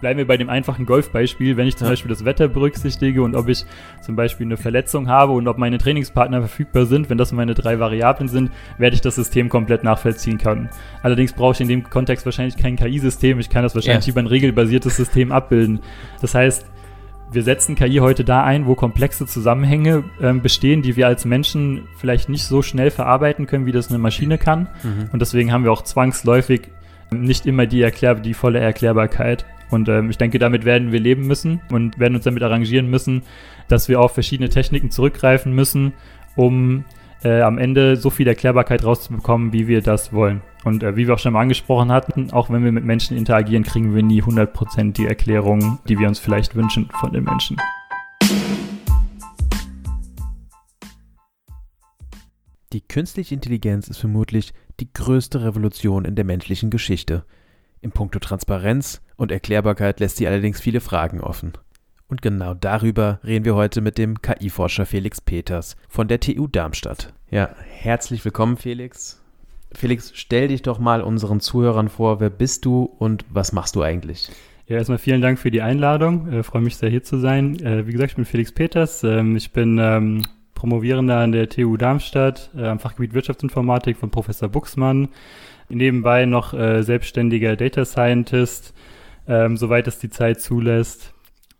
Bleiben wir bei dem einfachen Golfbeispiel, wenn ich zum ja. Beispiel das Wetter berücksichtige und ob ich zum Beispiel eine Verletzung habe und ob meine Trainingspartner verfügbar sind, wenn das meine drei Variablen sind, werde ich das System komplett nachvollziehen können. Allerdings brauche ich in dem Kontext wahrscheinlich kein KI-System, ich kann das wahrscheinlich ja. über ein regelbasiertes System abbilden. Das heißt, wir setzen KI heute da ein, wo komplexe Zusammenhänge äh, bestehen, die wir als Menschen vielleicht nicht so schnell verarbeiten können, wie das eine Maschine kann. Mhm. Und deswegen haben wir auch zwangsläufig nicht immer die, Erklär die volle Erklärbarkeit. Und ähm, ich denke, damit werden wir leben müssen und werden uns damit arrangieren müssen, dass wir auf verschiedene Techniken zurückgreifen müssen, um äh, am Ende so viel Erklärbarkeit rauszubekommen, wie wir das wollen. Und äh, wie wir auch schon mal angesprochen hatten, auch wenn wir mit Menschen interagieren, kriegen wir nie 100% die Erklärung, die wir uns vielleicht wünschen von den Menschen. Die künstliche Intelligenz ist vermutlich die größte Revolution in der menschlichen Geschichte. In puncto Transparenz und Erklärbarkeit lässt sie allerdings viele Fragen offen. Und genau darüber reden wir heute mit dem KI-Forscher Felix Peters von der TU Darmstadt. Ja, herzlich willkommen, Felix. Felix, stell dich doch mal unseren Zuhörern vor, wer bist du und was machst du eigentlich? Ja, erstmal vielen Dank für die Einladung. Äh, freue mich sehr, hier zu sein. Äh, wie gesagt, ich bin Felix Peters. Ähm, ich bin ähm, Promovierender an der TU Darmstadt äh, am Fachgebiet Wirtschaftsinformatik von Professor Buxmann nebenbei noch äh, selbstständiger Data Scientist, ähm, soweit es die Zeit zulässt.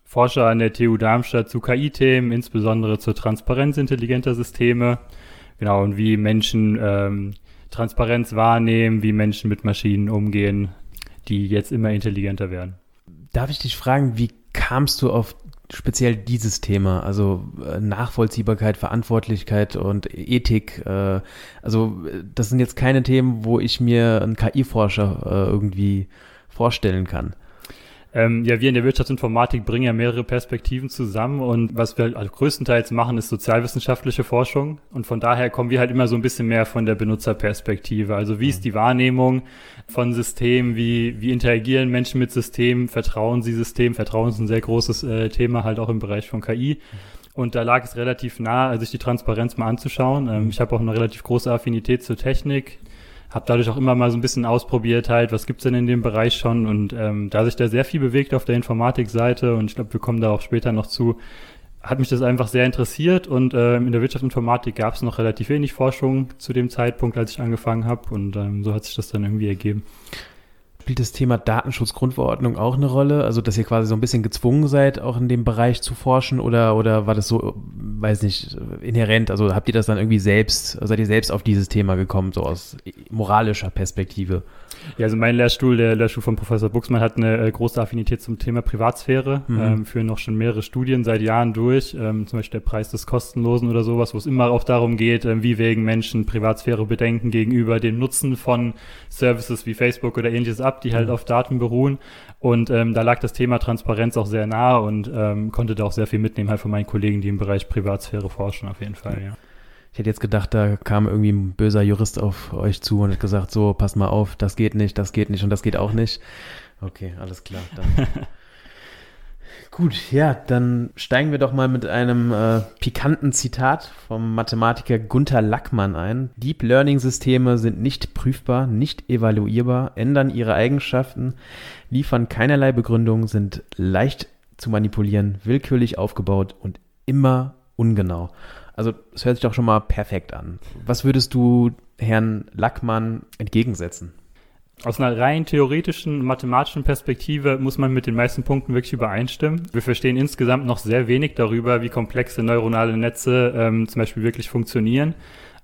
Forscher an der TU Darmstadt zu KI-Themen, insbesondere zur Transparenz intelligenter Systeme. Genau, und wie Menschen ähm, Transparenz wahrnehmen, wie Menschen mit Maschinen umgehen, die jetzt immer intelligenter werden. Darf ich dich fragen, wie kamst du auf speziell dieses Thema, also äh, Nachvollziehbarkeit, Verantwortlichkeit und Ethik. Äh, also das sind jetzt keine Themen, wo ich mir einen KI-Forscher äh, irgendwie vorstellen kann. Ähm, ja, wir in der Wirtschaftsinformatik bringen ja mehrere Perspektiven zusammen und was wir also größtenteils machen, ist sozialwissenschaftliche Forschung und von daher kommen wir halt immer so ein bisschen mehr von der Benutzerperspektive. Also wie ist mhm. die Wahrnehmung von Systemen, wie, wie interagieren Menschen mit Systemen, vertrauen sie Systemen, Vertrauen ist ein sehr großes äh, Thema halt auch im Bereich von KI. Mhm. Und da lag es relativ nah, sich die Transparenz mal anzuschauen. Ähm, ich habe auch eine relativ große Affinität zur Technik habe dadurch auch immer mal so ein bisschen ausprobiert halt, was gibt's denn in dem Bereich schon und ähm, da sich da sehr viel bewegt auf der Informatikseite und ich glaube, wir kommen da auch später noch zu, hat mich das einfach sehr interessiert und ähm, in der Wirtschaftsinformatik gab es noch relativ wenig Forschung zu dem Zeitpunkt, als ich angefangen habe und ähm, so hat sich das dann irgendwie ergeben. Spielt das Thema Datenschutzgrundverordnung auch eine Rolle? Also, dass ihr quasi so ein bisschen gezwungen seid, auch in dem Bereich zu forschen oder, oder war das so, weiß nicht, inhärent? Also, habt ihr das dann irgendwie selbst, seid ihr selbst auf dieses Thema gekommen, so aus moralischer Perspektive? Ja, also mein Lehrstuhl, der Lehrstuhl von Professor Buxmann, hat eine äh, große Affinität zum Thema Privatsphäre, mhm. ähm, führen noch schon mehrere Studien seit Jahren durch, ähm, zum Beispiel der Preis des Kostenlosen oder sowas, wo es immer auch darum geht, äh, wie wägen Menschen Privatsphäre bedenken gegenüber dem Nutzen von Services wie Facebook oder ähnliches ab, die halt mhm. auf Daten beruhen. Und ähm, da lag das Thema Transparenz auch sehr nah und ähm, konnte da auch sehr viel mitnehmen halt von meinen Kollegen, die im Bereich Privatsphäre forschen, auf jeden Fall, ja. Ich hätte jetzt gedacht, da kam irgendwie ein böser Jurist auf euch zu und hat gesagt, so, pass mal auf, das geht nicht, das geht nicht und das geht auch nicht. Okay, alles klar. Dann. Gut, ja, dann steigen wir doch mal mit einem äh, pikanten Zitat vom Mathematiker Gunther Lackmann ein. Deep Learning Systeme sind nicht prüfbar, nicht evaluierbar, ändern ihre Eigenschaften, liefern keinerlei Begründung, sind leicht zu manipulieren, willkürlich aufgebaut und immer ungenau. Also es hört sich doch schon mal perfekt an. Was würdest du Herrn Lackmann entgegensetzen? Aus einer rein theoretischen, mathematischen Perspektive muss man mit den meisten Punkten wirklich übereinstimmen. Wir verstehen insgesamt noch sehr wenig darüber, wie komplexe neuronale Netze ähm, zum Beispiel wirklich funktionieren.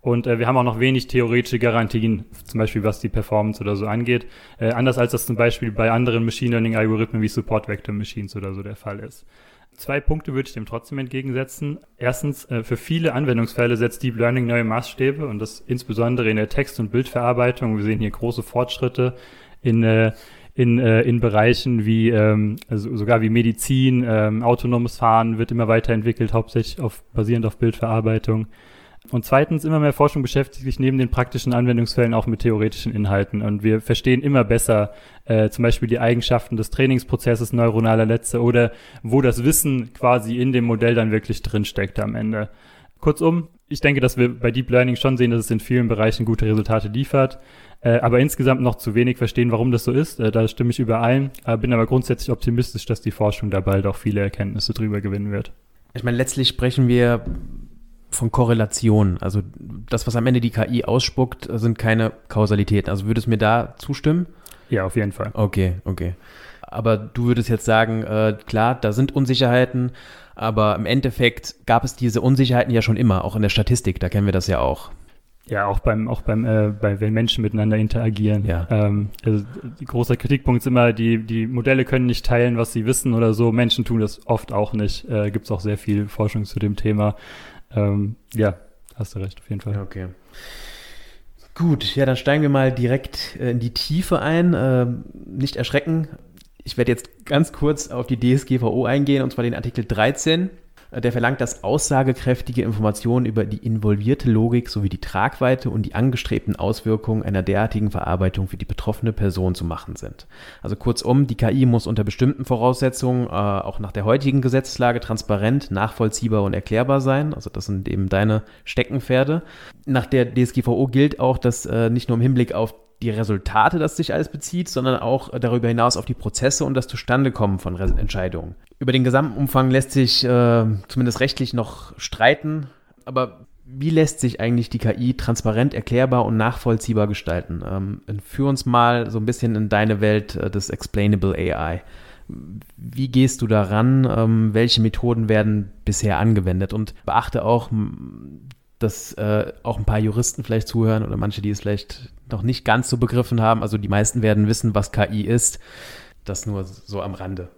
Und äh, wir haben auch noch wenig theoretische Garantien, zum Beispiel was die Performance oder so angeht. Äh, anders als das zum Beispiel bei anderen Machine Learning-Algorithmen wie Support Vector Machines oder so der Fall ist. Zwei Punkte würde ich dem trotzdem entgegensetzen. Erstens, äh, für viele Anwendungsfälle setzt Deep Learning neue Maßstäbe und das insbesondere in der Text- und Bildverarbeitung. Wir sehen hier große Fortschritte in, äh, in, äh, in Bereichen wie ähm, also sogar wie Medizin, ähm, autonomes Fahren wird immer weiterentwickelt, hauptsächlich auf, basierend auf Bildverarbeitung. Und zweitens, immer mehr Forschung beschäftigt sich neben den praktischen Anwendungsfällen auch mit theoretischen Inhalten. Und wir verstehen immer besser äh, zum Beispiel die Eigenschaften des Trainingsprozesses neuronaler Netze oder wo das Wissen quasi in dem Modell dann wirklich drinsteckt am Ende. Kurzum, ich denke, dass wir bei Deep Learning schon sehen, dass es in vielen Bereichen gute Resultate liefert, äh, aber insgesamt noch zu wenig verstehen, warum das so ist. Äh, da stimme ich überein, äh, bin aber grundsätzlich optimistisch, dass die Forschung da bald auch viele Erkenntnisse drüber gewinnen wird. Ich meine, letztlich sprechen wir von Korrelation. Also das, was am Ende die KI ausspuckt, sind keine Kausalitäten. Also würdest du mir da zustimmen? Ja, auf jeden Fall. Okay, okay. Aber du würdest jetzt sagen, äh, klar, da sind Unsicherheiten, aber im Endeffekt gab es diese Unsicherheiten ja schon immer, auch in der Statistik, da kennen wir das ja auch. Ja, auch beim, auch beim, äh, bei, wenn Menschen miteinander interagieren. Ja. Ähm, also, großer Kritikpunkt ist immer, die, die Modelle können nicht teilen, was sie wissen oder so. Menschen tun das oft auch nicht. Äh, Gibt es auch sehr viel Forschung zu dem Thema. Ähm, ja, hast du recht, auf jeden Fall. Okay. Gut, ja, dann steigen wir mal direkt äh, in die Tiefe ein. Ähm, nicht erschrecken. Ich werde jetzt ganz kurz auf die DSGVO eingehen, und zwar den Artikel 13. Der verlangt, dass aussagekräftige Informationen über die involvierte Logik sowie die Tragweite und die angestrebten Auswirkungen einer derartigen Verarbeitung für die betroffene Person zu machen sind. Also kurzum, die KI muss unter bestimmten Voraussetzungen äh, auch nach der heutigen Gesetzeslage transparent, nachvollziehbar und erklärbar sein. Also das sind eben deine Steckenpferde. Nach der DSGVO gilt auch, dass äh, nicht nur im Hinblick auf die Resultate, das sich alles bezieht, sondern auch darüber hinaus auf die Prozesse und das Zustandekommen von Re Entscheidungen. Über den Gesamtumfang lässt sich äh, zumindest rechtlich noch streiten, aber wie lässt sich eigentlich die KI transparent, erklärbar und nachvollziehbar gestalten? Ähm, führ uns mal so ein bisschen in deine Welt äh, des Explainable AI. Wie gehst du daran? Ähm, welche Methoden werden bisher angewendet? Und beachte auch, dass äh, auch ein paar Juristen vielleicht zuhören oder manche, die es vielleicht noch nicht ganz so begriffen haben. Also die meisten werden wissen, was KI ist. Das nur so am Rande.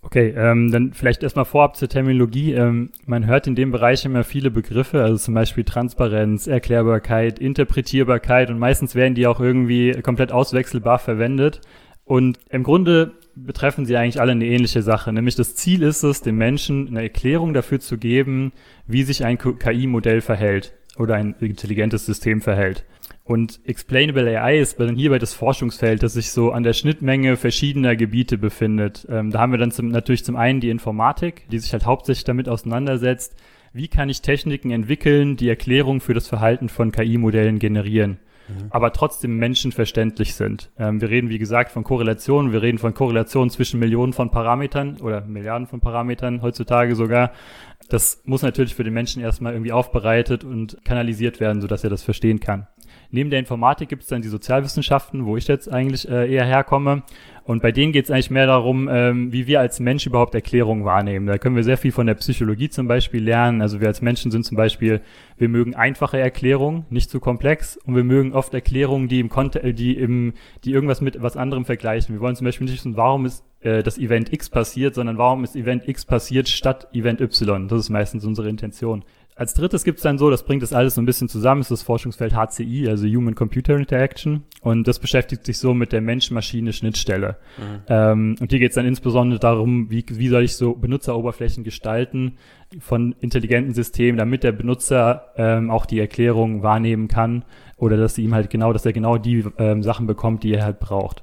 Okay, ähm, dann vielleicht erstmal vorab zur Terminologie. Ähm, man hört in dem Bereich immer viele Begriffe, also zum Beispiel Transparenz, Erklärbarkeit, Interpretierbarkeit und meistens werden die auch irgendwie komplett auswechselbar verwendet. Und im Grunde betreffen sie eigentlich alle eine ähnliche Sache, nämlich das Ziel ist es, den Menschen eine Erklärung dafür zu geben, wie sich ein KI-Modell verhält oder ein intelligentes System verhält. Und Explainable AI ist dann hierbei das Forschungsfeld, das sich so an der Schnittmenge verschiedener Gebiete befindet. Ähm, da haben wir dann zum, natürlich zum einen die Informatik, die sich halt hauptsächlich damit auseinandersetzt, wie kann ich Techniken entwickeln, die Erklärung für das Verhalten von KI-Modellen generieren. Mhm. aber trotzdem menschenverständlich sind. Ähm, wir reden, wie gesagt, von Korrelationen. Wir reden von Korrelationen zwischen Millionen von Parametern oder Milliarden von Parametern heutzutage sogar. Das muss natürlich für den Menschen erstmal irgendwie aufbereitet und kanalisiert werden, sodass er das verstehen kann. Neben der Informatik gibt es dann die Sozialwissenschaften, wo ich jetzt eigentlich äh, eher herkomme. Und bei denen geht es eigentlich mehr darum, ähm, wie wir als Mensch überhaupt Erklärungen wahrnehmen. Da können wir sehr viel von der Psychologie zum Beispiel lernen. Also wir als Menschen sind zum Beispiel, wir mögen einfache Erklärungen, nicht zu komplex, und wir mögen oft Erklärungen, die im Kontext, äh, die im, die irgendwas mit was anderem vergleichen. Wir wollen zum Beispiel nicht wissen, warum ist äh, das Event X passiert, sondern warum ist Event X passiert statt Event Y. Das ist meistens unsere Intention. Als drittes gibt es dann so, das bringt das alles so ein bisschen zusammen, ist das Forschungsfeld HCI, also Human Computer Interaction. Und das beschäftigt sich so mit der Mensch-Maschine-Schnittstelle. Mhm. Ähm, und hier geht es dann insbesondere darum, wie, wie soll ich so Benutzeroberflächen gestalten von intelligenten Systemen, damit der Benutzer ähm, auch die Erklärung wahrnehmen kann oder dass sie ihm halt genau, dass er genau die ähm, Sachen bekommt, die er halt braucht.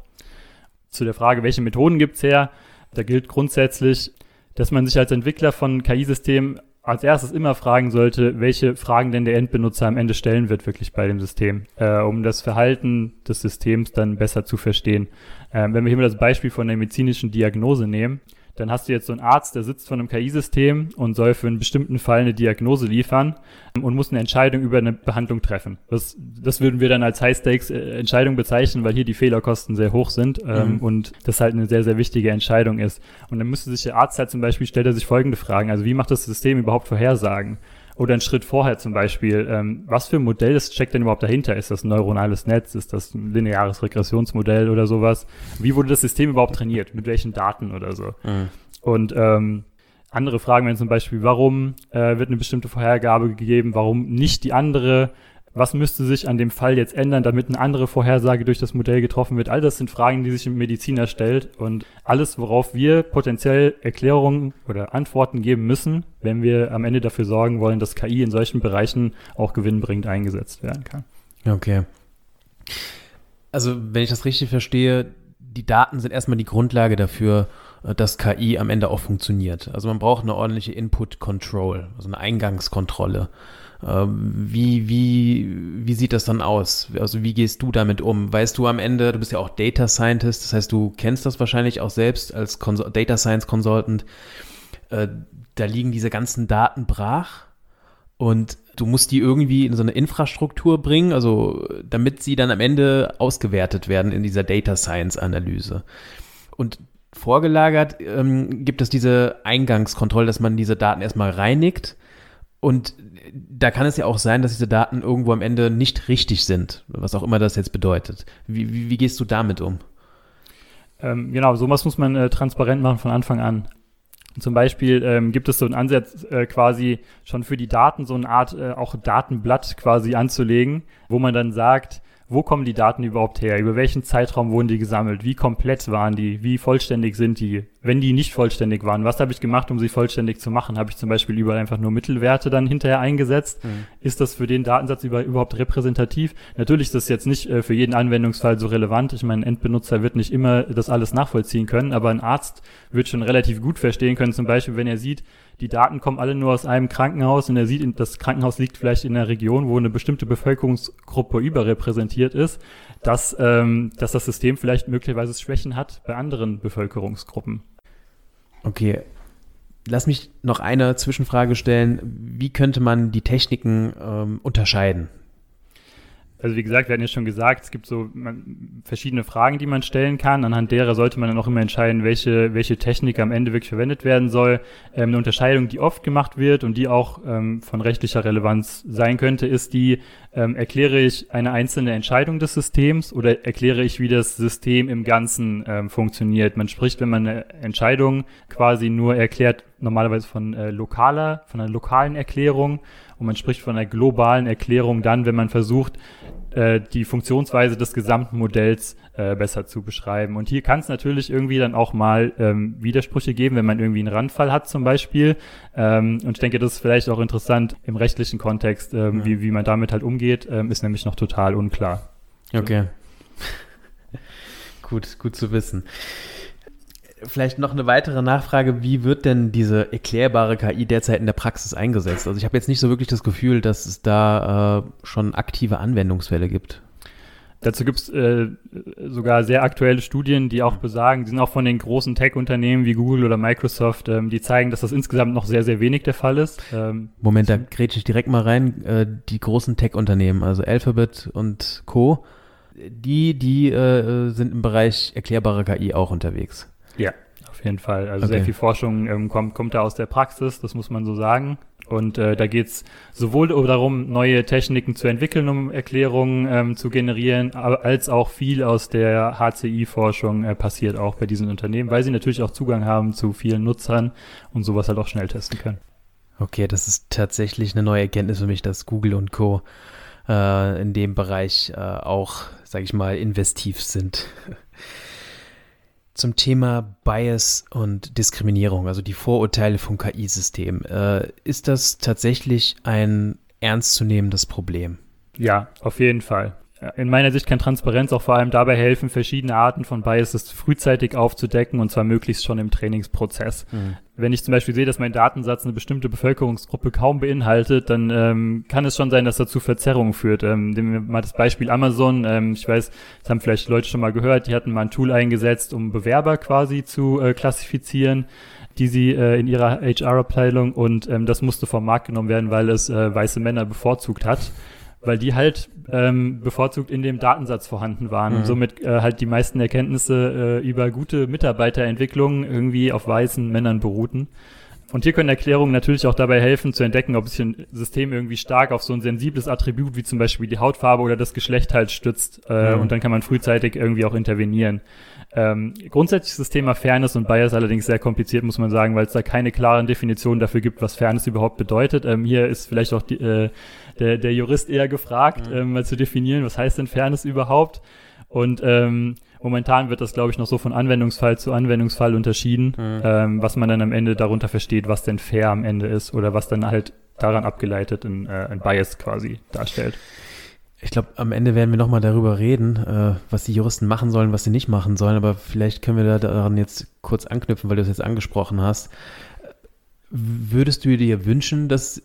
Zu der Frage, welche Methoden gibt's her? Da gilt grundsätzlich, dass man sich als Entwickler von KI-Systemen als erstes immer fragen sollte, welche Fragen denn der Endbenutzer am Ende stellen wird, wirklich bei dem System, äh, um das Verhalten des Systems dann besser zu verstehen. Ähm, wenn wir hier mal das Beispiel von der medizinischen Diagnose nehmen, dann hast du jetzt so einen Arzt, der sitzt vor einem KI-System und soll für einen bestimmten Fall eine Diagnose liefern und muss eine Entscheidung über eine Behandlung treffen. Das, das würden wir dann als High-Stakes-Entscheidung bezeichnen, weil hier die Fehlerkosten sehr hoch sind ähm, mhm. und das halt eine sehr, sehr wichtige Entscheidung ist. Und dann müsste sich der Arzt halt zum Beispiel, stellt er sich folgende Fragen, also wie macht das System überhaupt Vorhersagen? Oder einen Schritt vorher zum Beispiel, ähm, was für ein Modell steckt denn überhaupt dahinter? Ist das ein neuronales Netz? Ist das ein lineares Regressionsmodell oder sowas? Wie wurde das System überhaupt trainiert? Mit welchen Daten oder so? Mhm. Und ähm, andere Fragen wären zum Beispiel, warum äh, wird eine bestimmte Vorhergabe gegeben, warum nicht die andere? Was müsste sich an dem Fall jetzt ändern, damit eine andere Vorhersage durch das Modell getroffen wird? All das sind Fragen, die sich ein Mediziner stellt und alles, worauf wir potenziell Erklärungen oder Antworten geben müssen, wenn wir am Ende dafür sorgen wollen, dass KI in solchen Bereichen auch gewinnbringend eingesetzt werden kann. Okay. Also, wenn ich das richtig verstehe, die Daten sind erstmal die Grundlage dafür, dass KI am Ende auch funktioniert. Also man braucht eine ordentliche Input Control, also eine Eingangskontrolle. Ähm, wie, wie, wie sieht das dann aus? Also wie gehst du damit um? Weißt du am Ende, du bist ja auch Data Scientist, das heißt, du kennst das wahrscheinlich auch selbst als Cons Data Science Consultant. Äh, da liegen diese ganzen Daten brach und du musst die irgendwie in so eine Infrastruktur bringen, also damit sie dann am Ende ausgewertet werden in dieser Data Science Analyse. Und vorgelagert ähm, gibt es diese Eingangskontrolle, dass man diese Daten erstmal reinigt und da kann es ja auch sein, dass diese Daten irgendwo am Ende nicht richtig sind, was auch immer das jetzt bedeutet. Wie, wie, wie gehst du damit um? Ähm, genau, sowas muss man äh, transparent machen von Anfang an. Zum Beispiel ähm, gibt es so einen Ansatz, äh, quasi schon für die Daten so eine Art äh, auch Datenblatt quasi anzulegen, wo man dann sagt, wo kommen die Daten überhaupt her? Über welchen Zeitraum wurden die gesammelt? Wie komplett waren die? Wie vollständig sind die? Wenn die nicht vollständig waren, was habe ich gemacht, um sie vollständig zu machen? Habe ich zum Beispiel überall einfach nur Mittelwerte dann hinterher eingesetzt? Mhm. Ist das für den Datensatz über, überhaupt repräsentativ? Natürlich ist das jetzt nicht äh, für jeden Anwendungsfall so relevant. Ich meine, ein Endbenutzer wird nicht immer das alles nachvollziehen können, aber ein Arzt wird schon relativ gut verstehen können, zum Beispiel, wenn er sieht, die Daten kommen alle nur aus einem Krankenhaus und er sieht, das Krankenhaus liegt vielleicht in einer Region, wo eine bestimmte Bevölkerungsgruppe überrepräsentiert ist, dass, ähm, dass das System vielleicht möglicherweise Schwächen hat bei anderen Bevölkerungsgruppen. Okay. Lass mich noch eine Zwischenfrage stellen. Wie könnte man die Techniken ähm, unterscheiden? Also wie gesagt, wir hatten ja schon gesagt, es gibt so verschiedene Fragen, die man stellen kann. Anhand derer sollte man dann auch immer entscheiden, welche, welche Technik am Ende wirklich verwendet werden soll. Ähm, eine Unterscheidung, die oft gemacht wird und die auch ähm, von rechtlicher Relevanz sein könnte, ist die, ähm, erkläre ich eine einzelne Entscheidung des Systems oder erkläre ich, wie das System im Ganzen ähm, funktioniert. Man spricht, wenn man eine Entscheidung quasi nur erklärt, normalerweise von äh, lokaler, von einer lokalen Erklärung und man spricht von einer globalen Erklärung dann, wenn man versucht, äh, die Funktionsweise des gesamten Modells äh, besser zu beschreiben. Und hier kann es natürlich irgendwie dann auch mal ähm, Widersprüche geben, wenn man irgendwie einen Randfall hat zum Beispiel. Ähm, und ich denke, das ist vielleicht auch interessant im rechtlichen Kontext, ähm, ja. wie, wie man damit halt umgeht, ähm, ist nämlich noch total unklar. Okay. gut, gut zu wissen. Vielleicht noch eine weitere Nachfrage, wie wird denn diese erklärbare KI derzeit in der Praxis eingesetzt? Also ich habe jetzt nicht so wirklich das Gefühl, dass es da äh, schon aktive Anwendungsfälle gibt. Dazu gibt es äh, sogar sehr aktuelle Studien, die auch besagen, die sind auch von den großen Tech-Unternehmen wie Google oder Microsoft, ähm, die zeigen, dass das insgesamt noch sehr, sehr wenig der Fall ist. Ähm, Moment, da grätsche ich direkt mal rein. Äh, die großen Tech-Unternehmen, also Alphabet und Co., die, die äh, sind im Bereich erklärbare KI auch unterwegs. Ja, auf jeden Fall. Also okay. sehr viel Forschung ähm, kommt, kommt da aus der Praxis, das muss man so sagen. Und äh, da geht's sowohl darum, neue Techniken zu entwickeln, um Erklärungen ähm, zu generieren, als auch viel aus der HCI-Forschung äh, passiert auch bei diesen Unternehmen, weil sie natürlich auch Zugang haben zu vielen Nutzern und sowas halt auch schnell testen können. Okay, das ist tatsächlich eine neue Erkenntnis für mich, dass Google und Co. Äh, in dem Bereich äh, auch, sage ich mal, investiv sind. Zum Thema Bias und Diskriminierung, also die Vorurteile vom KI-System. Äh, ist das tatsächlich ein ernstzunehmendes Problem? Ja, auf jeden Fall in meiner Sicht kann Transparenz auch vor allem dabei helfen, verschiedene Arten von Biases frühzeitig aufzudecken und zwar möglichst schon im Trainingsprozess. Mhm. Wenn ich zum Beispiel sehe, dass mein Datensatz eine bestimmte Bevölkerungsgruppe kaum beinhaltet, dann ähm, kann es schon sein, dass dazu Verzerrungen führt. Ähm, nehmen wir mal das Beispiel Amazon. Ähm, ich weiß, das haben vielleicht Leute schon mal gehört, die hatten mal ein Tool eingesetzt, um Bewerber quasi zu äh, klassifizieren die sie äh, in ihrer HR-Abteilung und ähm, das musste vom Markt genommen werden, weil es äh, weiße Männer bevorzugt hat weil die halt ähm, bevorzugt in dem Datensatz vorhanden waren mhm. und somit äh, halt die meisten Erkenntnisse äh, über gute Mitarbeiterentwicklung irgendwie auf weißen Männern beruhten. Und hier können Erklärungen natürlich auch dabei helfen zu entdecken, ob sich ein System irgendwie stark auf so ein sensibles Attribut wie zum Beispiel die Hautfarbe oder das Geschlecht halt stützt. Äh, mhm. Und dann kann man frühzeitig irgendwie auch intervenieren. Ähm, grundsätzlich ist das Thema Fairness und Bias allerdings sehr kompliziert, muss man sagen, weil es da keine klaren Definitionen dafür gibt, was Fairness überhaupt bedeutet. Ähm, hier ist vielleicht auch die, äh, der, der Jurist eher gefragt, mhm. ähm, mal zu definieren, was heißt denn Fairness überhaupt? Und ähm, momentan wird das, glaube ich, noch so von Anwendungsfall zu Anwendungsfall unterschieden, mhm. ähm, was man dann am Ende darunter versteht, was denn fair am Ende ist oder was dann halt daran abgeleitet ein, äh, ein Bias quasi darstellt. Ich glaube, am Ende werden wir nochmal darüber reden, äh, was die Juristen machen sollen, was sie nicht machen sollen. Aber vielleicht können wir da daran jetzt kurz anknüpfen, weil du es jetzt angesprochen hast. Würdest du dir wünschen, dass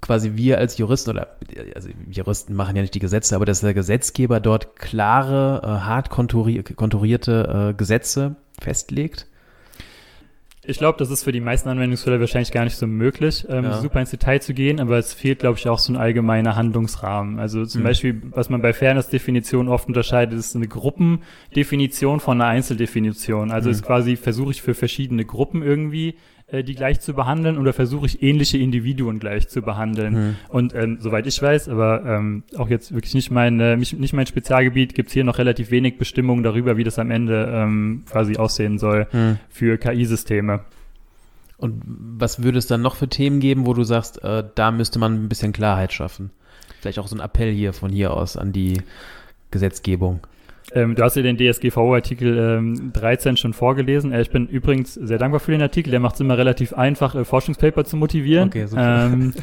quasi wir als Juristen oder also Juristen machen ja nicht die Gesetze, aber dass der Gesetzgeber dort klare, äh, hart konturierte äh, Gesetze festlegt? Ich glaube, das ist für die meisten Anwendungsfälle wahrscheinlich gar nicht so möglich, ähm, ja. super ins Detail zu gehen, aber es fehlt, glaube ich, auch so ein allgemeiner Handlungsrahmen. Also zum mhm. Beispiel, was man bei Fairness-Definition oft unterscheidet, ist eine Gruppendefinition von einer Einzeldefinition. Also mhm. ist quasi, versuche ich für verschiedene Gruppen irgendwie die gleich zu behandeln oder versuche ich ähnliche Individuen gleich zu behandeln. Hm. Und ähm, soweit ich weiß, aber ähm, auch jetzt wirklich nicht mein, äh, nicht mein Spezialgebiet, gibt's hier noch relativ wenig Bestimmungen darüber, wie das am Ende ähm, quasi aussehen soll hm. für KI-Systeme. Und was würde es dann noch für Themen geben, wo du sagst, äh, da müsste man ein bisschen Klarheit schaffen? Vielleicht auch so ein Appell hier von hier aus an die Gesetzgebung. Ähm, du hast ja den DSGVO-Artikel ähm, 13 schon vorgelesen. Äh, ich bin übrigens sehr dankbar für den Artikel. Der macht es immer relativ einfach, äh, Forschungspaper zu motivieren. Okay, super. Ähm,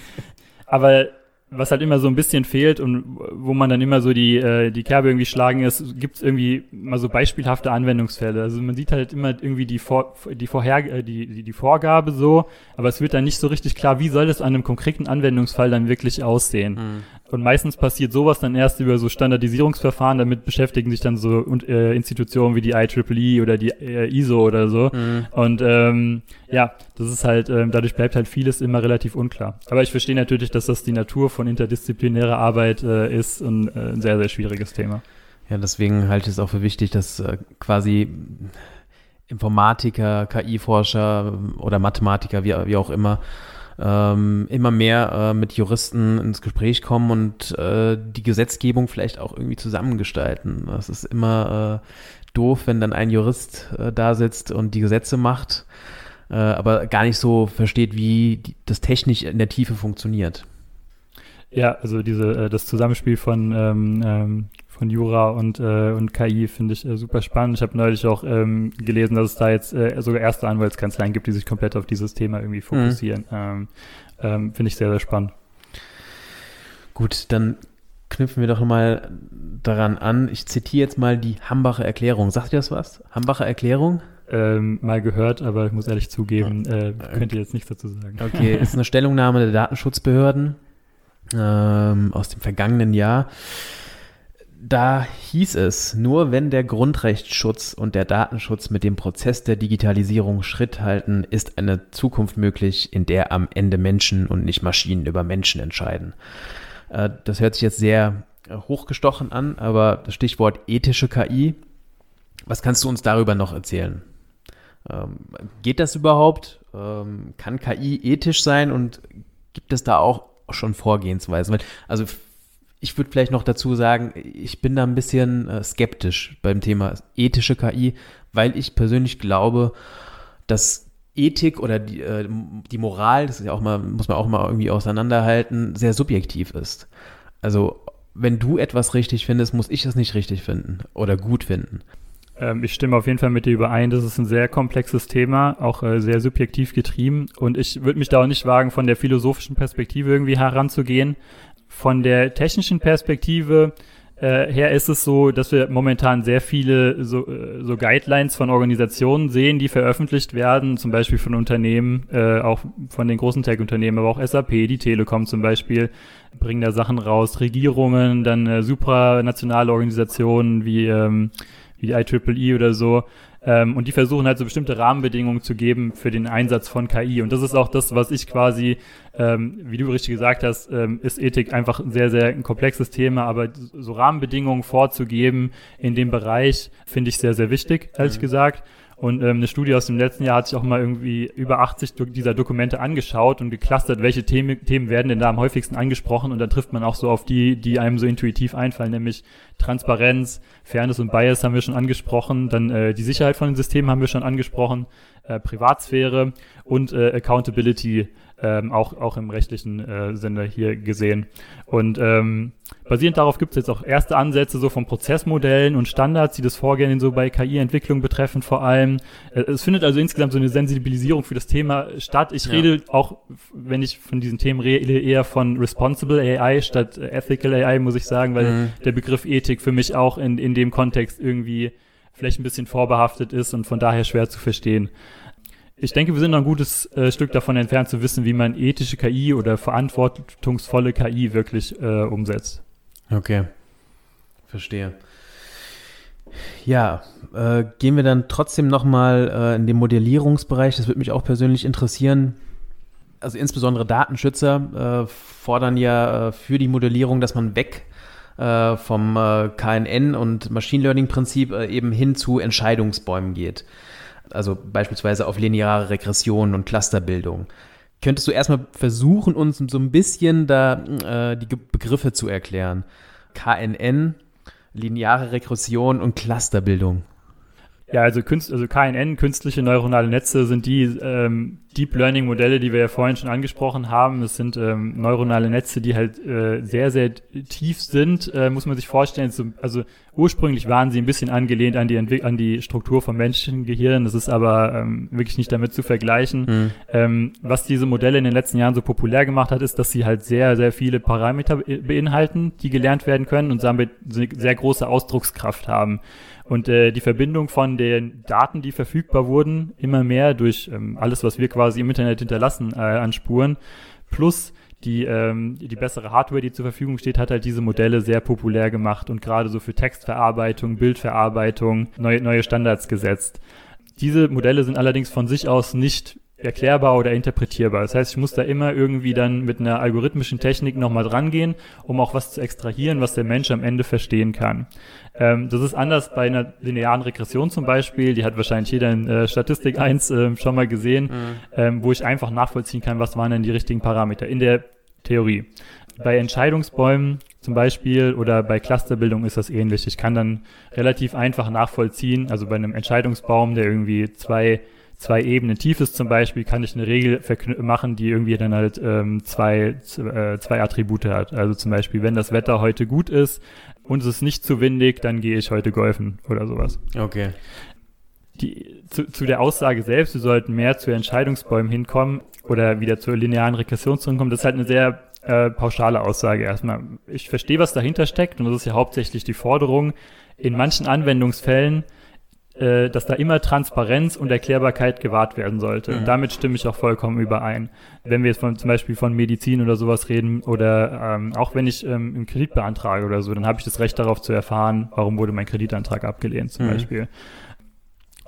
aber was halt immer so ein bisschen fehlt und wo man dann immer so die, äh, die Kerbe irgendwie schlagen ist, gibt es irgendwie mal so beispielhafte Anwendungsfälle. Also man sieht halt immer irgendwie die, Vor die, Vorher äh, die, die, die Vorgabe so, aber es wird dann nicht so richtig klar, wie soll das an einem konkreten Anwendungsfall dann wirklich aussehen. Mhm. Und meistens passiert sowas dann erst über so Standardisierungsverfahren, damit beschäftigen sich dann so und, äh, Institutionen wie die IEEE oder die äh, ISO oder so. Mhm. Und ähm, ja, das ist halt, ähm, dadurch bleibt halt vieles immer relativ unklar. Aber ich verstehe natürlich, dass das die Natur von interdisziplinärer Arbeit äh, ist und äh, ein sehr, sehr schwieriges Thema. Ja, deswegen halte ich es auch für wichtig, dass äh, quasi Informatiker, KI-Forscher oder Mathematiker, wie, wie auch immer, ähm, immer mehr äh, mit Juristen ins Gespräch kommen und äh, die Gesetzgebung vielleicht auch irgendwie zusammengestalten. Das ist immer äh, doof, wenn dann ein Jurist äh, da sitzt und die Gesetze macht, äh, aber gar nicht so versteht, wie die, das technisch in der Tiefe funktioniert. Ja, also diese, äh, das Zusammenspiel von ähm, ähm, von Jura und, äh, und KI finde ich äh, super spannend. Ich habe neulich auch ähm, gelesen, dass es da jetzt äh, sogar erste Anwaltskanzleien gibt, die sich komplett auf dieses Thema irgendwie fokussieren. Mhm. Ähm, ähm, finde ich sehr, sehr spannend. Gut, dann knüpfen wir doch mal daran an. Ich zitiere jetzt mal die Hambacher Erklärung. Sagt ihr das was? Hambacher Erklärung? Ähm, mal gehört, aber ich muss ehrlich zugeben, äh, könnt ihr jetzt nichts dazu sagen. Okay, ist eine Stellungnahme der Datenschutzbehörden ähm, aus dem vergangenen Jahr. Da hieß es, nur wenn der Grundrechtsschutz und der Datenschutz mit dem Prozess der Digitalisierung Schritt halten, ist eine Zukunft möglich, in der am Ende Menschen und nicht Maschinen über Menschen entscheiden. Äh, das hört sich jetzt sehr hochgestochen an, aber das Stichwort ethische KI, was kannst du uns darüber noch erzählen? Ähm, geht das überhaupt? Ähm, kann KI ethisch sein und gibt es da auch schon Vorgehensweisen? also ich würde vielleicht noch dazu sagen, ich bin da ein bisschen äh, skeptisch beim Thema ethische KI, weil ich persönlich glaube, dass Ethik oder die, äh, die Moral, das ist ja auch mal, muss man auch mal irgendwie auseinanderhalten, sehr subjektiv ist. Also, wenn du etwas richtig findest, muss ich es nicht richtig finden oder gut finden. Ähm, ich stimme auf jeden Fall mit dir überein. Das ist ein sehr komplexes Thema, auch äh, sehr subjektiv getrieben. Und ich würde mich da auch nicht wagen, von der philosophischen Perspektive irgendwie heranzugehen, von der technischen Perspektive äh, her ist es so, dass wir momentan sehr viele so, äh, so Guidelines von Organisationen sehen, die veröffentlicht werden, zum Beispiel von Unternehmen, äh, auch von den großen Tech-Unternehmen, aber auch SAP, die Telekom zum Beispiel, bringen da Sachen raus, Regierungen, dann äh, supranationale Organisationen wie, ähm, wie die IEEE oder so, ähm, und die versuchen halt so bestimmte Rahmenbedingungen zu geben für den Einsatz von KI. Und das ist auch das, was ich quasi, ähm, wie du richtig gesagt hast, ähm, ist Ethik einfach ein sehr, sehr ein komplexes Thema. Aber so Rahmenbedingungen vorzugeben in dem Bereich finde ich sehr, sehr wichtig, ehrlich mhm. gesagt. Und ähm, eine Studie aus dem letzten Jahr hat sich auch mal irgendwie über 80 dieser Dokumente angeschaut und geclustert, welche Themen, Themen werden denn da am häufigsten angesprochen. Und dann trifft man auch so auf die, die einem so intuitiv einfallen, nämlich Transparenz, Fairness und Bias haben wir schon angesprochen. Dann äh, die Sicherheit von den Systemen haben wir schon angesprochen, äh, Privatsphäre und äh, Accountability ähm, auch, auch im rechtlichen äh, Sinne hier gesehen. Und ähm, basierend darauf gibt es jetzt auch erste Ansätze so von Prozessmodellen und Standards, die das Vorgehen so bei KI-Entwicklung betreffen vor allem. Äh, es findet also insgesamt so eine Sensibilisierung für das Thema statt. Ich ja. rede auch, wenn ich von diesen Themen rede, eher von Responsible AI statt Ethical AI, muss ich sagen, weil mhm. der Begriff Ethik für mich auch in, in dem Kontext irgendwie vielleicht ein bisschen vorbehaftet ist und von daher schwer zu verstehen ich denke, wir sind noch ein gutes äh, Stück davon entfernt zu wissen, wie man ethische KI oder verantwortungsvolle KI wirklich äh, umsetzt. Okay, verstehe. Ja, äh, gehen wir dann trotzdem nochmal äh, in den Modellierungsbereich. Das würde mich auch persönlich interessieren. Also insbesondere Datenschützer äh, fordern ja äh, für die Modellierung, dass man weg äh, vom äh, KNN und Machine Learning Prinzip äh, eben hin zu Entscheidungsbäumen geht. Also beispielsweise auf lineare Regression und Clusterbildung. Könntest du erstmal versuchen, uns so ein bisschen da äh, die Begriffe zu erklären? KNN, lineare Regression und Clusterbildung. Ja, also, Künst, also KNN, künstliche neuronale Netze, sind die ähm, Deep Learning Modelle, die wir ja vorhin schon angesprochen haben. Das sind ähm, neuronale Netze, die halt äh, sehr, sehr tief sind, äh, muss man sich vorstellen. So, also ursprünglich waren sie ein bisschen angelehnt an die, Entwick an die Struktur vom menschlichen Gehirn. Das ist aber ähm, wirklich nicht damit zu vergleichen. Mhm. Ähm, was diese Modelle in den letzten Jahren so populär gemacht hat, ist, dass sie halt sehr, sehr viele Parameter beinhalten, die gelernt werden können und damit sehr große Ausdruckskraft haben. Und äh, die Verbindung von den Daten, die verfügbar wurden, immer mehr durch ähm, alles, was wir quasi im Internet hinterlassen, äh, an Spuren, plus die, ähm, die bessere Hardware, die zur Verfügung steht, hat halt diese Modelle sehr populär gemacht und gerade so für Textverarbeitung, Bildverarbeitung neue, neue Standards gesetzt. Diese Modelle sind allerdings von sich aus nicht erklärbar oder interpretierbar. Das heißt, ich muss da immer irgendwie dann mit einer algorithmischen Technik nochmal drangehen, um auch was zu extrahieren, was der Mensch am Ende verstehen kann. Ähm, das ist anders bei einer linearen Regression zum Beispiel, die hat wahrscheinlich jeder in äh, Statistik 1 äh, schon mal gesehen, mhm. ähm, wo ich einfach nachvollziehen kann, was waren denn die richtigen Parameter in der Theorie. Bei Entscheidungsbäumen zum Beispiel oder bei Clusterbildung ist das ähnlich. Ich kann dann relativ einfach nachvollziehen, also bei einem Entscheidungsbaum, der irgendwie zwei zwei Ebenen tief ist zum Beispiel, kann ich eine Regel machen, die irgendwie dann halt ähm, zwei, äh, zwei Attribute hat. Also zum Beispiel, wenn das Wetter heute gut ist und es ist nicht zu windig, dann gehe ich heute golfen oder sowas. Okay. Die, zu, zu der Aussage selbst, wir sollten mehr zu Entscheidungsbäumen hinkommen oder wieder zur linearen Regression zurückkommen, das ist halt eine sehr äh, pauschale Aussage erstmal. Ich verstehe, was dahinter steckt und das ist ja hauptsächlich die Forderung, in manchen Anwendungsfällen äh, dass da immer Transparenz und Erklärbarkeit gewahrt werden sollte. Mhm. Und damit stimme ich auch vollkommen überein. Wenn wir jetzt von, zum Beispiel von Medizin oder sowas reden oder ähm, auch wenn ich ähm, einen Kredit beantrage oder so, dann habe ich das Recht darauf zu erfahren, warum wurde mein Kreditantrag abgelehnt zum mhm. Beispiel.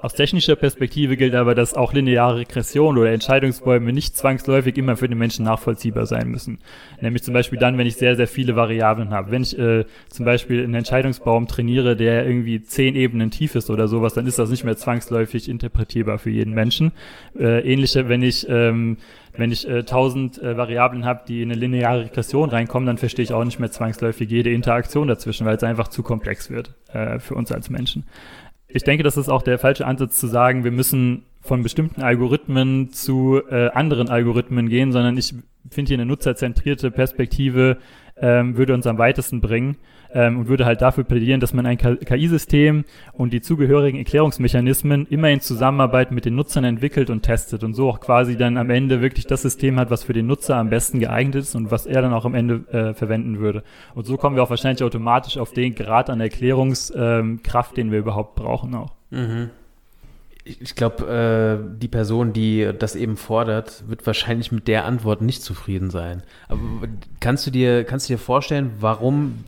Aus technischer Perspektive gilt aber, dass auch lineare Regression oder Entscheidungsbäume nicht zwangsläufig immer für den Menschen nachvollziehbar sein müssen. Nämlich zum Beispiel dann, wenn ich sehr, sehr viele Variablen habe. Wenn ich äh, zum Beispiel einen Entscheidungsbaum trainiere, der irgendwie zehn Ebenen tief ist oder sowas, dann ist das nicht mehr zwangsläufig interpretierbar für jeden Menschen. Äh, ähnliche, wenn ich ähm, wenn ich äh, tausend äh, Variablen habe, die in eine lineare Regression reinkommen, dann verstehe ich auch nicht mehr zwangsläufig jede Interaktion dazwischen, weil es einfach zu komplex wird äh, für uns als Menschen ich denke, das ist auch der falsche Ansatz zu sagen, wir müssen von bestimmten Algorithmen zu äh, anderen Algorithmen gehen, sondern ich finde hier eine nutzerzentrierte Perspektive ähm, würde uns am weitesten bringen ähm, und würde halt dafür plädieren, dass man ein KI-System und die zugehörigen Erklärungsmechanismen immer in Zusammenarbeit mit den Nutzern entwickelt und testet und so auch quasi dann am Ende wirklich das System hat, was für den Nutzer am besten geeignet ist und was er dann auch am Ende äh, verwenden würde. Und so kommen wir auch wahrscheinlich automatisch auf den Grad an Erklärungskraft, ähm, den wir überhaupt brauchen auch. Mhm ich glaube, äh, die Person, die das eben fordert, wird wahrscheinlich mit der Antwort nicht zufrieden sein. Aber kannst du dir, kannst du dir vorstellen, warum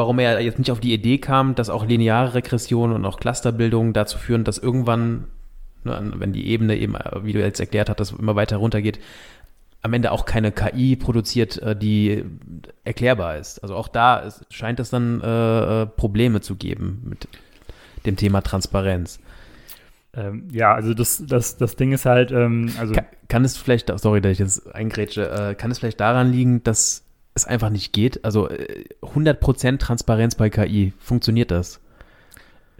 warum er jetzt nicht auf die Idee kam, dass auch lineare Regression und auch Clusterbildung dazu führen, dass irgendwann, ne, wenn die Ebene eben, wie du jetzt erklärt hast, immer weiter runtergeht, am Ende auch keine KI produziert, äh, die erklärbar ist. Also auch da scheint es dann äh, äh, Probleme zu geben mit dem Thema Transparenz. Ähm, ja, also das, das, das Ding ist halt, ähm, also. Kann, kann, es vielleicht, sorry, dass ich jetzt eingrätsche, äh, kann es vielleicht daran liegen, dass es einfach nicht geht? Also 100% äh, Transparenz bei KI, funktioniert das?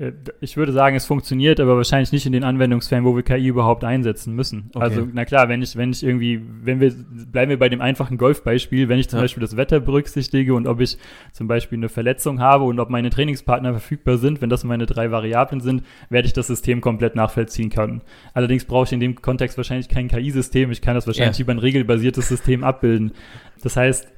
Äh, ich würde sagen, es funktioniert, aber wahrscheinlich nicht in den Anwendungsfällen, wo wir KI überhaupt einsetzen müssen. Okay. Also, na klar, wenn ich, wenn ich irgendwie, wenn wir, bleiben wir bei dem einfachen Golfbeispiel, wenn ich zum ja. Beispiel das Wetter berücksichtige und ob ich zum Beispiel eine Verletzung habe und ob meine Trainingspartner verfügbar sind, wenn das meine drei Variablen sind, werde ich das System komplett nachvollziehen können. Allerdings brauche ich in dem Kontext wahrscheinlich kein KI-System. Ich kann das wahrscheinlich ja. über ein regelbasiertes System abbilden. Das heißt,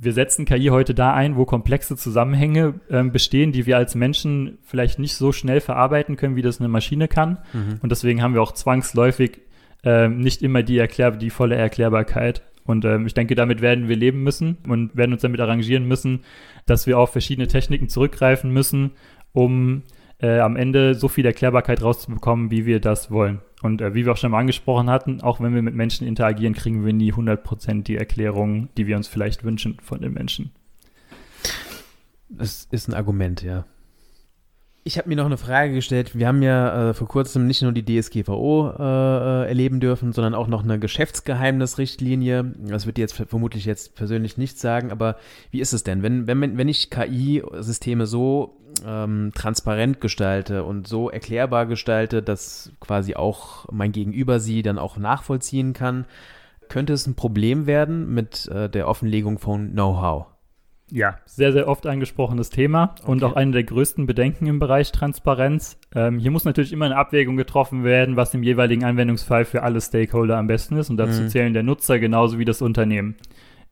wir setzen KI heute da ein, wo komplexe Zusammenhänge äh, bestehen, die wir als Menschen vielleicht nicht so schnell verarbeiten können, wie das eine Maschine kann. Mhm. Und deswegen haben wir auch zwangsläufig äh, nicht immer die, Erklär die volle Erklärbarkeit. Und ähm, ich denke, damit werden wir leben müssen und werden uns damit arrangieren müssen, dass wir auf verschiedene Techniken zurückgreifen müssen, um äh, am Ende so viel Erklärbarkeit rauszubekommen, wie wir das wollen. Und äh, wie wir auch schon mal angesprochen hatten, auch wenn wir mit Menschen interagieren, kriegen wir nie 100% die Erklärung, die wir uns vielleicht wünschen von den Menschen. Das ist ein Argument, ja. Ich habe mir noch eine Frage gestellt. Wir haben ja äh, vor kurzem nicht nur die DSGVO äh, äh, erleben dürfen, sondern auch noch eine Geschäftsgeheimnisrichtlinie. Das wird jetzt vermutlich jetzt persönlich nicht sagen, aber wie ist es denn, wenn, wenn, wenn ich KI-Systeme so ähm, transparent gestalte und so erklärbar gestalte, dass quasi auch mein Gegenüber sie dann auch nachvollziehen kann, könnte es ein Problem werden mit äh, der Offenlegung von Know-how. Ja, sehr, sehr oft angesprochenes Thema okay. und auch eine der größten Bedenken im Bereich Transparenz. Ähm, hier muss natürlich immer eine Abwägung getroffen werden, was im jeweiligen Anwendungsfall für alle Stakeholder am besten ist und dazu mhm. zählen der Nutzer genauso wie das Unternehmen.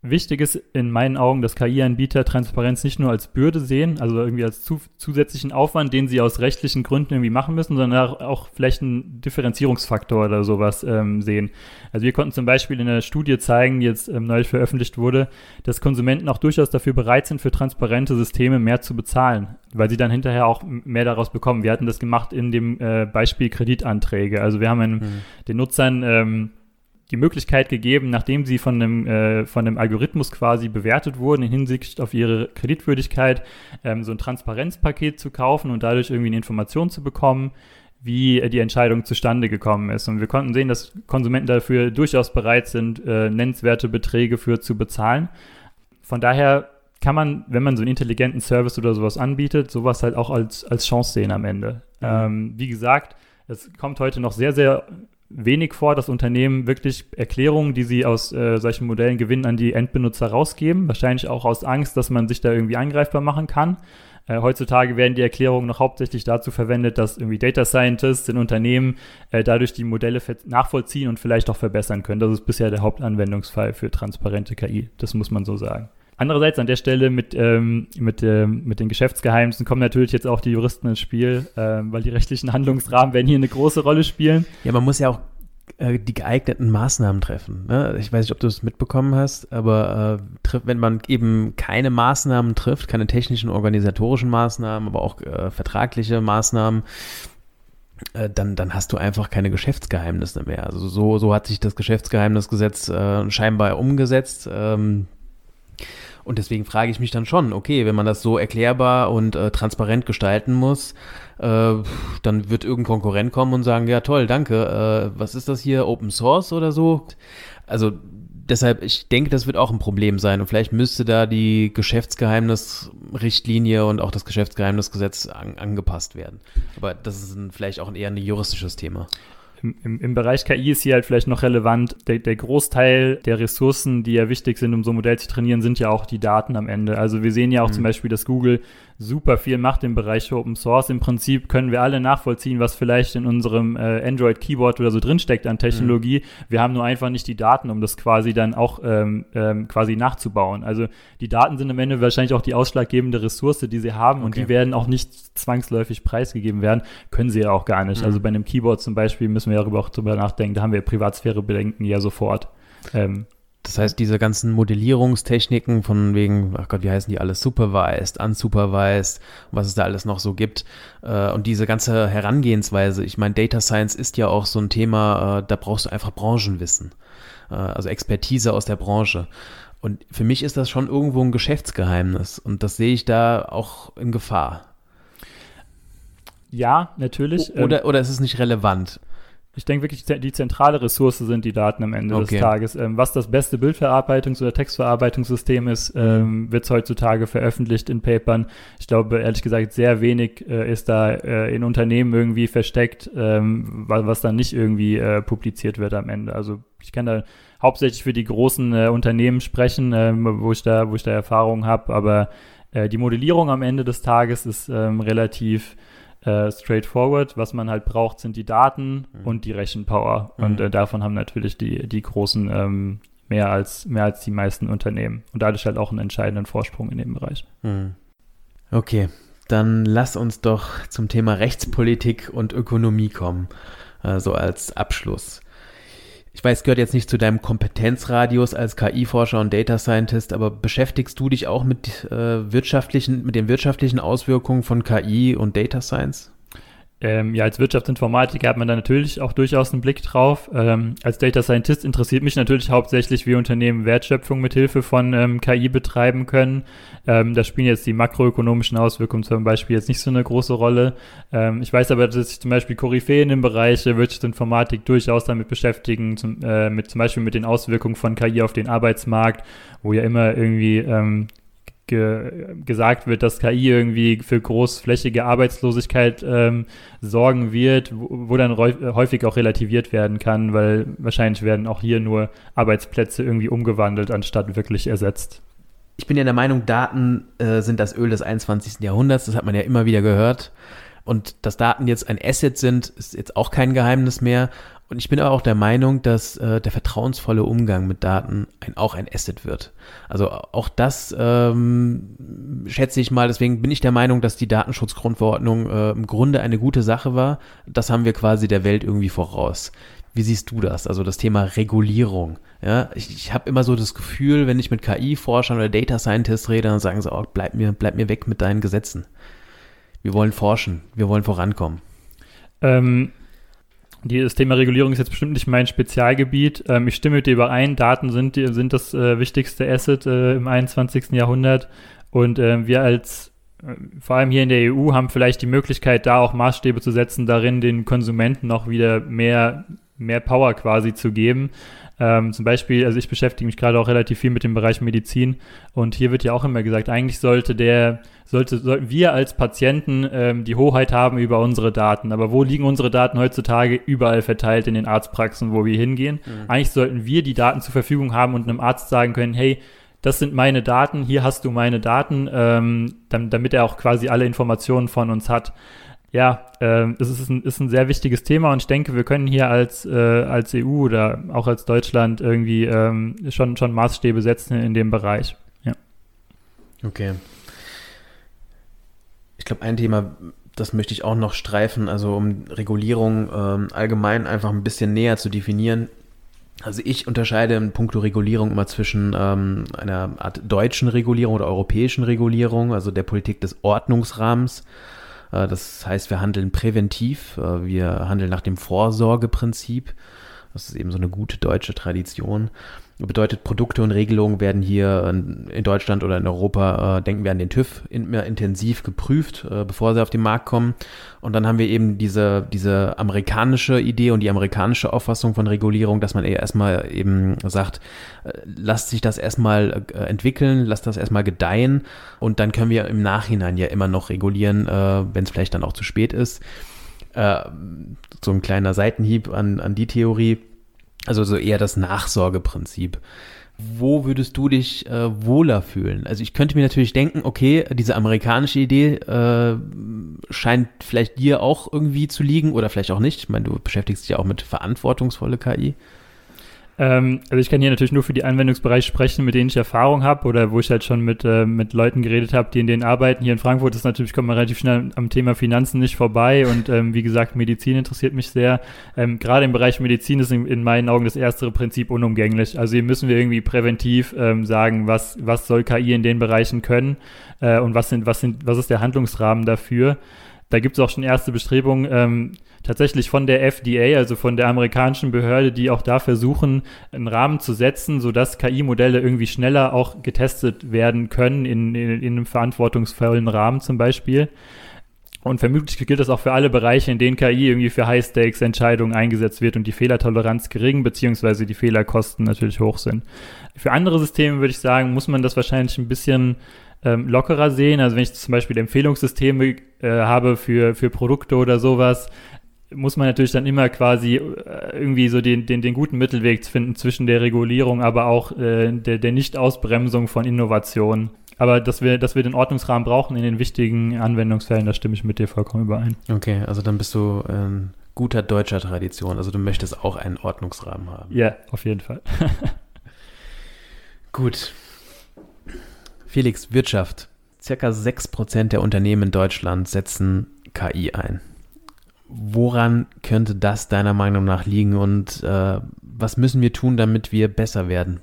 Wichtig ist in meinen Augen, dass KI-Anbieter Transparenz nicht nur als Bürde sehen, also irgendwie als zu, zusätzlichen Aufwand, den sie aus rechtlichen Gründen irgendwie machen müssen, sondern auch vielleicht einen Differenzierungsfaktor oder sowas ähm, sehen. Also wir konnten zum Beispiel in einer Studie zeigen, die jetzt ähm, neulich veröffentlicht wurde, dass Konsumenten auch durchaus dafür bereit sind, für transparente Systeme mehr zu bezahlen, weil sie dann hinterher auch mehr daraus bekommen. Wir hatten das gemacht in dem äh, Beispiel Kreditanträge. Also wir haben einen, mhm. den Nutzern ähm, die Möglichkeit gegeben, nachdem sie von einem, äh, von einem Algorithmus quasi bewertet wurden in Hinsicht auf ihre Kreditwürdigkeit, ähm, so ein Transparenzpaket zu kaufen und dadurch irgendwie eine Information zu bekommen, wie äh, die Entscheidung zustande gekommen ist. Und wir konnten sehen, dass Konsumenten dafür durchaus bereit sind, äh, nennenswerte Beträge für zu bezahlen. Von daher kann man, wenn man so einen intelligenten Service oder sowas anbietet, sowas halt auch als, als Chance sehen am Ende. Mhm. Ähm, wie gesagt, es kommt heute noch sehr, sehr wenig vor, dass Unternehmen wirklich Erklärungen, die sie aus äh, solchen Modellen gewinnen, an die Endbenutzer rausgeben. Wahrscheinlich auch aus Angst, dass man sich da irgendwie angreifbar machen kann. Äh, heutzutage werden die Erklärungen noch hauptsächlich dazu verwendet, dass irgendwie Data Scientists in Unternehmen äh, dadurch die Modelle nachvollziehen und vielleicht auch verbessern können. Das ist bisher der Hauptanwendungsfall für transparente KI. Das muss man so sagen. Andererseits an der Stelle mit, ähm, mit, ähm, mit den Geschäftsgeheimnissen kommen natürlich jetzt auch die Juristen ins Spiel, ähm, weil die rechtlichen Handlungsrahmen werden hier eine große Rolle spielen. Ja, man muss ja auch äh, die geeigneten Maßnahmen treffen. Ne? Ich weiß nicht, ob du es mitbekommen hast, aber äh, wenn man eben keine Maßnahmen trifft, keine technischen, organisatorischen Maßnahmen, aber auch äh, vertragliche Maßnahmen, äh, dann, dann hast du einfach keine Geschäftsgeheimnisse mehr. Also so, so hat sich das Geschäftsgeheimnisgesetz äh, scheinbar umgesetzt. Ähm, und deswegen frage ich mich dann schon, okay, wenn man das so erklärbar und äh, transparent gestalten muss, äh, dann wird irgendein Konkurrent kommen und sagen, ja toll, danke, äh, was ist das hier, Open Source oder so? Also deshalb, ich denke, das wird auch ein Problem sein und vielleicht müsste da die Geschäftsgeheimnisrichtlinie und auch das Geschäftsgeheimnisgesetz an, angepasst werden. Aber das ist ein, vielleicht auch ein eher ein juristisches Thema im, im, Bereich KI ist hier halt vielleicht noch relevant, der, der, Großteil der Ressourcen, die ja wichtig sind, um so ein Modell zu trainieren, sind ja auch die Daten am Ende. Also wir sehen ja auch mhm. zum Beispiel, dass Google super viel macht im Bereich Open Source. Im Prinzip können wir alle nachvollziehen, was vielleicht in unserem äh, Android Keyboard oder so drinsteckt an Technologie. Mhm. Wir haben nur einfach nicht die Daten, um das quasi dann auch ähm, ähm, quasi nachzubauen. Also die Daten sind am Ende wahrscheinlich auch die ausschlaggebende Ressource, die sie haben okay. und die werden auch nicht zwangsläufig preisgegeben werden. Können sie ja auch gar nicht. Mhm. Also bei einem Keyboard zum Beispiel müssen wir darüber auch drüber nachdenken. Da haben wir Privatsphäre-Bedenken ja sofort. Ähm, das heißt, diese ganzen Modellierungstechniken von wegen, ach Gott, wie heißen die alles, supervised, unsupervised, was es da alles noch so gibt. Äh, und diese ganze Herangehensweise, ich meine, Data Science ist ja auch so ein Thema, äh, da brauchst du einfach Branchenwissen, äh, also Expertise aus der Branche. Und für mich ist das schon irgendwo ein Geschäftsgeheimnis und das sehe ich da auch in Gefahr. Ja, natürlich. Oder, ähm, oder ist es nicht relevant? Ich denke wirklich, die zentrale Ressource sind die Daten am Ende okay. des Tages. Ähm, was das beste Bildverarbeitungs- oder Textverarbeitungssystem ist, ähm, wird heutzutage veröffentlicht in Papern. Ich glaube, ehrlich gesagt, sehr wenig äh, ist da äh, in Unternehmen irgendwie versteckt, ähm, was, was dann nicht irgendwie äh, publiziert wird am Ende. Also ich kann da hauptsächlich für die großen äh, Unternehmen sprechen, ähm, wo ich da, wo ich da Erfahrung habe, aber äh, die Modellierung am Ende des Tages ist ähm, relativ äh, straightforward. Was man halt braucht, sind die Daten mhm. und die Rechenpower. Mhm. Und äh, davon haben natürlich die, die großen ähm, mehr als, mehr als die meisten Unternehmen. Und dadurch halt auch einen entscheidenden Vorsprung in dem Bereich. Hm. Okay, dann lass uns doch zum Thema Rechtspolitik und Ökonomie kommen, äh, so also als Abschluss. Ich weiß, gehört jetzt nicht zu deinem Kompetenzradius als KI-Forscher und Data Scientist, aber beschäftigst du dich auch mit äh, wirtschaftlichen, mit den wirtschaftlichen Auswirkungen von KI und Data Science? Ähm, ja, als Wirtschaftsinformatiker hat man da natürlich auch durchaus einen Blick drauf. Ähm, als Data Scientist interessiert mich natürlich hauptsächlich, wie Unternehmen Wertschöpfung mit Hilfe von ähm, KI betreiben können. Ähm, da spielen jetzt die makroökonomischen Auswirkungen zum Beispiel jetzt nicht so eine große Rolle. Ähm, ich weiß aber, dass sich zum Beispiel Koryphäen im Bereich Wirtschaftsinformatik durchaus damit beschäftigen, zum, äh, mit, zum Beispiel mit den Auswirkungen von KI auf den Arbeitsmarkt, wo ja immer irgendwie ähm, ge gesagt wird, dass KI irgendwie für großflächige Arbeitslosigkeit ähm, sorgen wird, wo, wo dann häufig auch relativiert werden kann, weil wahrscheinlich werden auch hier nur Arbeitsplätze irgendwie umgewandelt, anstatt wirklich ersetzt. Ich bin ja der Meinung, Daten äh, sind das Öl des 21. Jahrhunderts, das hat man ja immer wieder gehört. Und dass Daten jetzt ein Asset sind, ist jetzt auch kein Geheimnis mehr. Und ich bin aber auch der Meinung, dass äh, der vertrauensvolle Umgang mit Daten ein, auch ein Asset wird. Also auch das ähm, schätze ich mal. Deswegen bin ich der Meinung, dass die Datenschutzgrundverordnung äh, im Grunde eine gute Sache war. Das haben wir quasi der Welt irgendwie voraus. Wie siehst du das? Also das Thema Regulierung. Ja, ich, ich habe immer so das Gefühl, wenn ich mit KI-Forschern oder Data Scientists rede, dann sagen sie, oh, bleib mir, bleib mir weg mit deinen Gesetzen. Wir wollen forschen, wir wollen vorankommen. Ähm, die, das Thema Regulierung ist jetzt bestimmt nicht mein Spezialgebiet. Ähm, ich stimme mit dir überein, Daten sind, sind das äh, wichtigste Asset äh, im 21. Jahrhundert. Und äh, wir als, äh, vor allem hier in der EU, haben vielleicht die Möglichkeit, da auch Maßstäbe zu setzen, darin den Konsumenten auch wieder mehr, mehr Power quasi zu geben. Ähm, zum Beispiel, also ich beschäftige mich gerade auch relativ viel mit dem Bereich Medizin und hier wird ja auch immer gesagt, eigentlich sollte der, sollte, sollten wir als Patienten ähm, die Hoheit haben über unsere Daten. Aber wo liegen unsere Daten heutzutage? Überall verteilt in den Arztpraxen, wo wir hingehen. Mhm. Eigentlich sollten wir die Daten zur Verfügung haben und einem Arzt sagen können, hey, das sind meine Daten, hier hast du meine Daten, ähm, damit er auch quasi alle Informationen von uns hat ja, äh, es ist ein, ist ein sehr wichtiges Thema und ich denke, wir können hier als, äh, als EU oder auch als Deutschland irgendwie ähm, schon, schon Maßstäbe setzen in dem Bereich. Ja. Okay. Ich glaube, ein Thema, das möchte ich auch noch streifen, also um Regulierung ähm, allgemein einfach ein bisschen näher zu definieren. Also ich unterscheide in puncto Regulierung immer zwischen ähm, einer Art deutschen Regulierung oder europäischen Regulierung, also der Politik des Ordnungsrahmens das heißt, wir handeln präventiv, äh, wir handeln nach dem Vorsorgeprinzip. Das ist eben so eine gute deutsche Tradition. Bedeutet, Produkte und Regelungen werden hier in Deutschland oder in Europa, äh, denken wir an den TÜV, immer intensiv geprüft, äh, bevor sie auf den Markt kommen. Und dann haben wir eben diese, diese amerikanische Idee und die amerikanische Auffassung von Regulierung, dass man eher erstmal eben sagt, äh, lasst sich das erstmal äh, entwickeln, lasst das erstmal gedeihen und dann können wir im Nachhinein ja immer noch regulieren, äh, wenn es vielleicht dann auch zu spät ist. Äh, so ein kleiner Seitenhieb an, an die Theorie also so eher das Nachsorgeprinzip. Wo würdest du dich äh, wohler fühlen? Also ich könnte mir natürlich denken, okay, diese amerikanische Idee äh, scheint vielleicht dir auch irgendwie zu liegen oder vielleicht auch nicht. Ich meine, du beschäftigst dich ja auch mit verantwortungsvolle KI. Ähm, also ich kann hier natürlich nur für die Anwendungsbereiche sprechen, mit denen ich Erfahrung habe oder wo ich halt schon mit, äh, mit Leuten geredet habe, die in denen arbeiten. Hier in Frankfurt ist natürlich, kommt man relativ schnell am Thema Finanzen nicht vorbei und ähm, wie gesagt, Medizin interessiert mich sehr. Ähm, Gerade im Bereich Medizin ist in, in, meinen Augen das erstere Prinzip unumgänglich. Also hier müssen wir irgendwie präventiv ähm, sagen, was, was soll KI in den Bereichen können äh, und was, sind, was, sind, was ist der Handlungsrahmen dafür. Da gibt es auch schon erste Bestrebungen, ähm, tatsächlich von der FDA, also von der amerikanischen Behörde, die auch da versuchen, einen Rahmen zu setzen, sodass KI-Modelle irgendwie schneller auch getestet werden können, in, in, in einem verantwortungsvollen Rahmen zum Beispiel. Und vermutlich gilt das auch für alle Bereiche, in denen KI irgendwie für High-Stakes-Entscheidungen eingesetzt wird und die Fehlertoleranz gering beziehungsweise die Fehlerkosten natürlich hoch sind. Für andere Systeme würde ich sagen, muss man das wahrscheinlich ein bisschen ähm, lockerer sehen. Also wenn ich zum Beispiel Empfehlungssysteme äh, habe für, für Produkte oder sowas, muss man natürlich dann immer quasi äh, irgendwie so den, den, den guten Mittelweg finden zwischen der Regulierung, aber auch äh, der, der Nicht-Ausbremsung von Innovationen. Aber dass wir, dass wir den Ordnungsrahmen brauchen in den wichtigen Anwendungsfällen, da stimme ich mit dir vollkommen überein. Okay, also dann bist du in guter deutscher Tradition. Also du möchtest auch einen Ordnungsrahmen haben. Ja, auf jeden Fall. Gut. Felix, Wirtschaft. Circa 6% der Unternehmen in Deutschland setzen KI ein. Woran könnte das deiner Meinung nach liegen und äh, was müssen wir tun, damit wir besser werden?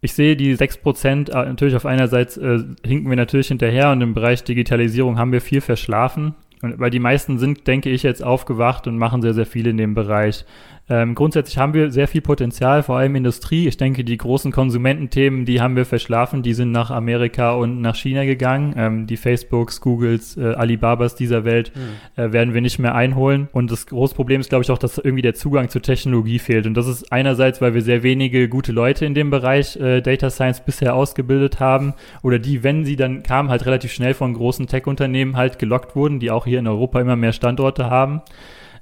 Ich sehe die 6% äh, natürlich auf einerseits äh, hinken wir natürlich hinterher und im Bereich Digitalisierung haben wir viel verschlafen. Und, weil die meisten sind, denke ich, jetzt aufgewacht und machen sehr, sehr viel in dem Bereich. Ähm, grundsätzlich haben wir sehr viel Potenzial, vor allem Industrie. Ich denke, die großen Konsumententhemen, die haben wir verschlafen. Die sind nach Amerika und nach China gegangen. Ähm, die Facebooks, Googles, äh, Alibabas dieser Welt mhm. äh, werden wir nicht mehr einholen. Und das große Problem ist, glaube ich, auch, dass irgendwie der Zugang zur Technologie fehlt. Und das ist einerseits, weil wir sehr wenige gute Leute in dem Bereich äh, Data Science bisher ausgebildet haben oder die, wenn sie dann kamen, halt relativ schnell von großen Tech-Unternehmen halt gelockt wurden, die auch hier in Europa immer mehr Standorte haben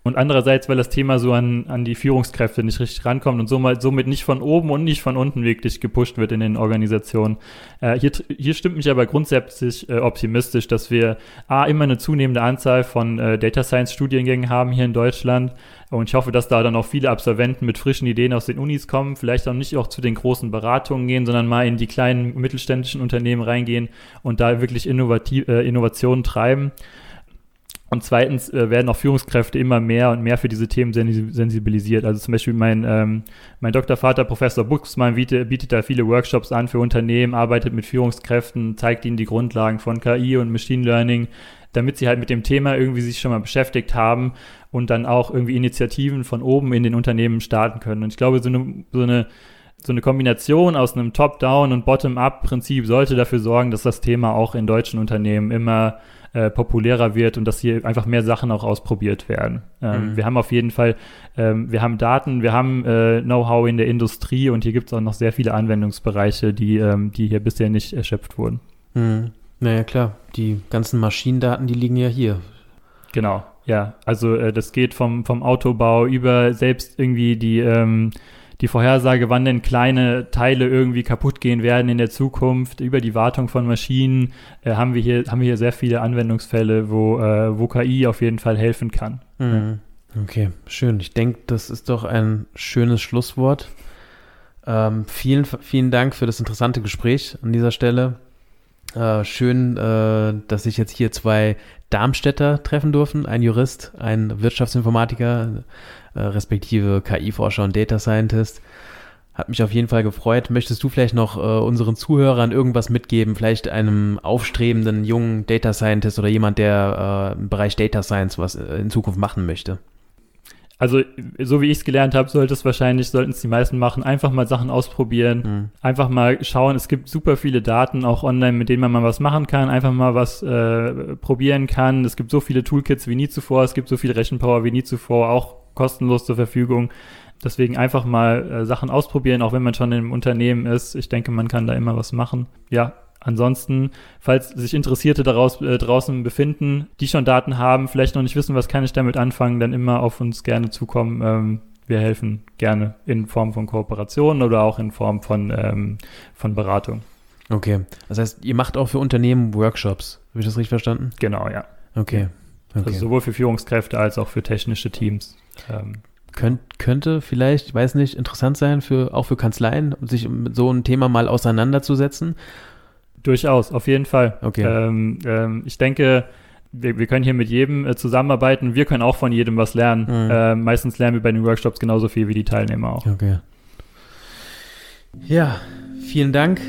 und andererseits, weil das Thema so an, an die Führungskräfte nicht richtig rankommt und somit, nicht von oben und nicht von unten wirklich gepusht wird in den Organisationen. Äh, hier, hier stimmt mich aber grundsätzlich äh, optimistisch, dass wir A, immer eine zunehmende Anzahl von äh, Data Science Studiengängen haben hier in Deutschland und ich hoffe, dass da dann auch viele Absolventen mit frischen Ideen aus den Unis kommen, vielleicht auch nicht auch zu den großen Beratungen gehen, sondern mal in die kleinen mittelständischen Unternehmen reingehen und da wirklich innovativ, äh, Innovationen treiben. Und zweitens äh, werden auch Führungskräfte immer mehr und mehr für diese Themen sensibilisiert. Also zum Beispiel mein, ähm, mein Doktorvater, Professor Buxmann, bietet, bietet da viele Workshops an für Unternehmen, arbeitet mit Führungskräften, zeigt ihnen die Grundlagen von KI und Machine Learning, damit sie halt mit dem Thema irgendwie sich schon mal beschäftigt haben und dann auch irgendwie Initiativen von oben in den Unternehmen starten können. Und ich glaube, so eine, so eine so eine Kombination aus einem Top-Down und Bottom-up-Prinzip sollte dafür sorgen, dass das Thema auch in deutschen Unternehmen immer äh, populärer wird und dass hier einfach mehr Sachen auch ausprobiert werden. Ähm, mhm. Wir haben auf jeden Fall, ähm, wir haben Daten, wir haben äh, Know-how in der Industrie und hier gibt es auch noch sehr viele Anwendungsbereiche, die, ähm, die hier bisher nicht erschöpft wurden. Mhm. Naja, klar, die ganzen Maschinendaten, die liegen ja hier. Genau, ja. Also äh, das geht vom, vom Autobau über selbst irgendwie die ähm, die Vorhersage, wann denn kleine Teile irgendwie kaputt gehen werden in der Zukunft, über die Wartung von Maschinen, äh, haben, wir hier, haben wir hier sehr viele Anwendungsfälle, wo, äh, wo KI auf jeden Fall helfen kann. Mhm. Okay, schön. Ich denke, das ist doch ein schönes Schlusswort. Ähm, vielen, vielen Dank für das interessante Gespräch an dieser Stelle. Äh, schön, äh, dass sich jetzt hier zwei Darmstädter treffen durften, ein Jurist, ein Wirtschaftsinformatiker, äh, respektive KI-Forscher und Data Scientist. Hat mich auf jeden Fall gefreut. Möchtest du vielleicht noch äh, unseren Zuhörern irgendwas mitgeben? Vielleicht einem aufstrebenden jungen Data Scientist oder jemand, der äh, im Bereich Data Science was äh, in Zukunft machen möchte? Also, so wie ich es gelernt habe, sollte es wahrscheinlich, sollten es die meisten machen, einfach mal Sachen ausprobieren, mhm. einfach mal schauen. Es gibt super viele Daten auch online, mit denen man mal was machen kann, einfach mal was äh, probieren kann. Es gibt so viele Toolkits wie nie zuvor, es gibt so viel Rechenpower wie nie zuvor, auch kostenlos zur Verfügung. Deswegen einfach mal äh, Sachen ausprobieren, auch wenn man schon im Unternehmen ist. Ich denke, man kann da immer was machen. Ja, ansonsten, falls sich Interessierte daraus, äh, draußen befinden, die schon Daten haben, vielleicht noch nicht wissen, was kann ich damit anfangen, dann immer auf uns gerne zukommen. Ähm, wir helfen gerne in Form von Kooperation oder auch in Form von, ähm, von Beratung. Okay, das heißt, ihr macht auch für Unternehmen Workshops. Habe ich das richtig verstanden? Genau, ja. Okay. okay. Also sowohl für Führungskräfte als auch für technische Teams. Ähm, Könnt, könnte vielleicht, ich weiß nicht, interessant sein, für, auch für Kanzleien, sich mit so einem Thema mal auseinanderzusetzen. Durchaus, auf jeden Fall. Okay. Ähm, ähm, ich denke, wir, wir, können hier mit jedem äh, zusammenarbeiten. Wir können auch von jedem was lernen. Mhm. Äh, meistens lernen wir bei den Workshops genauso viel wie die Teilnehmer auch. Okay. Ja, vielen Dank.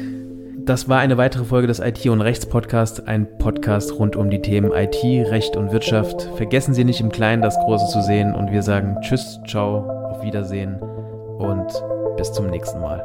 Das war eine weitere Folge des IT und Rechts Podcast, ein Podcast rund um die Themen IT, Recht und Wirtschaft. Vergessen Sie nicht im Kleinen das Große zu sehen und wir sagen Tschüss, ciao, auf Wiedersehen und bis zum nächsten Mal.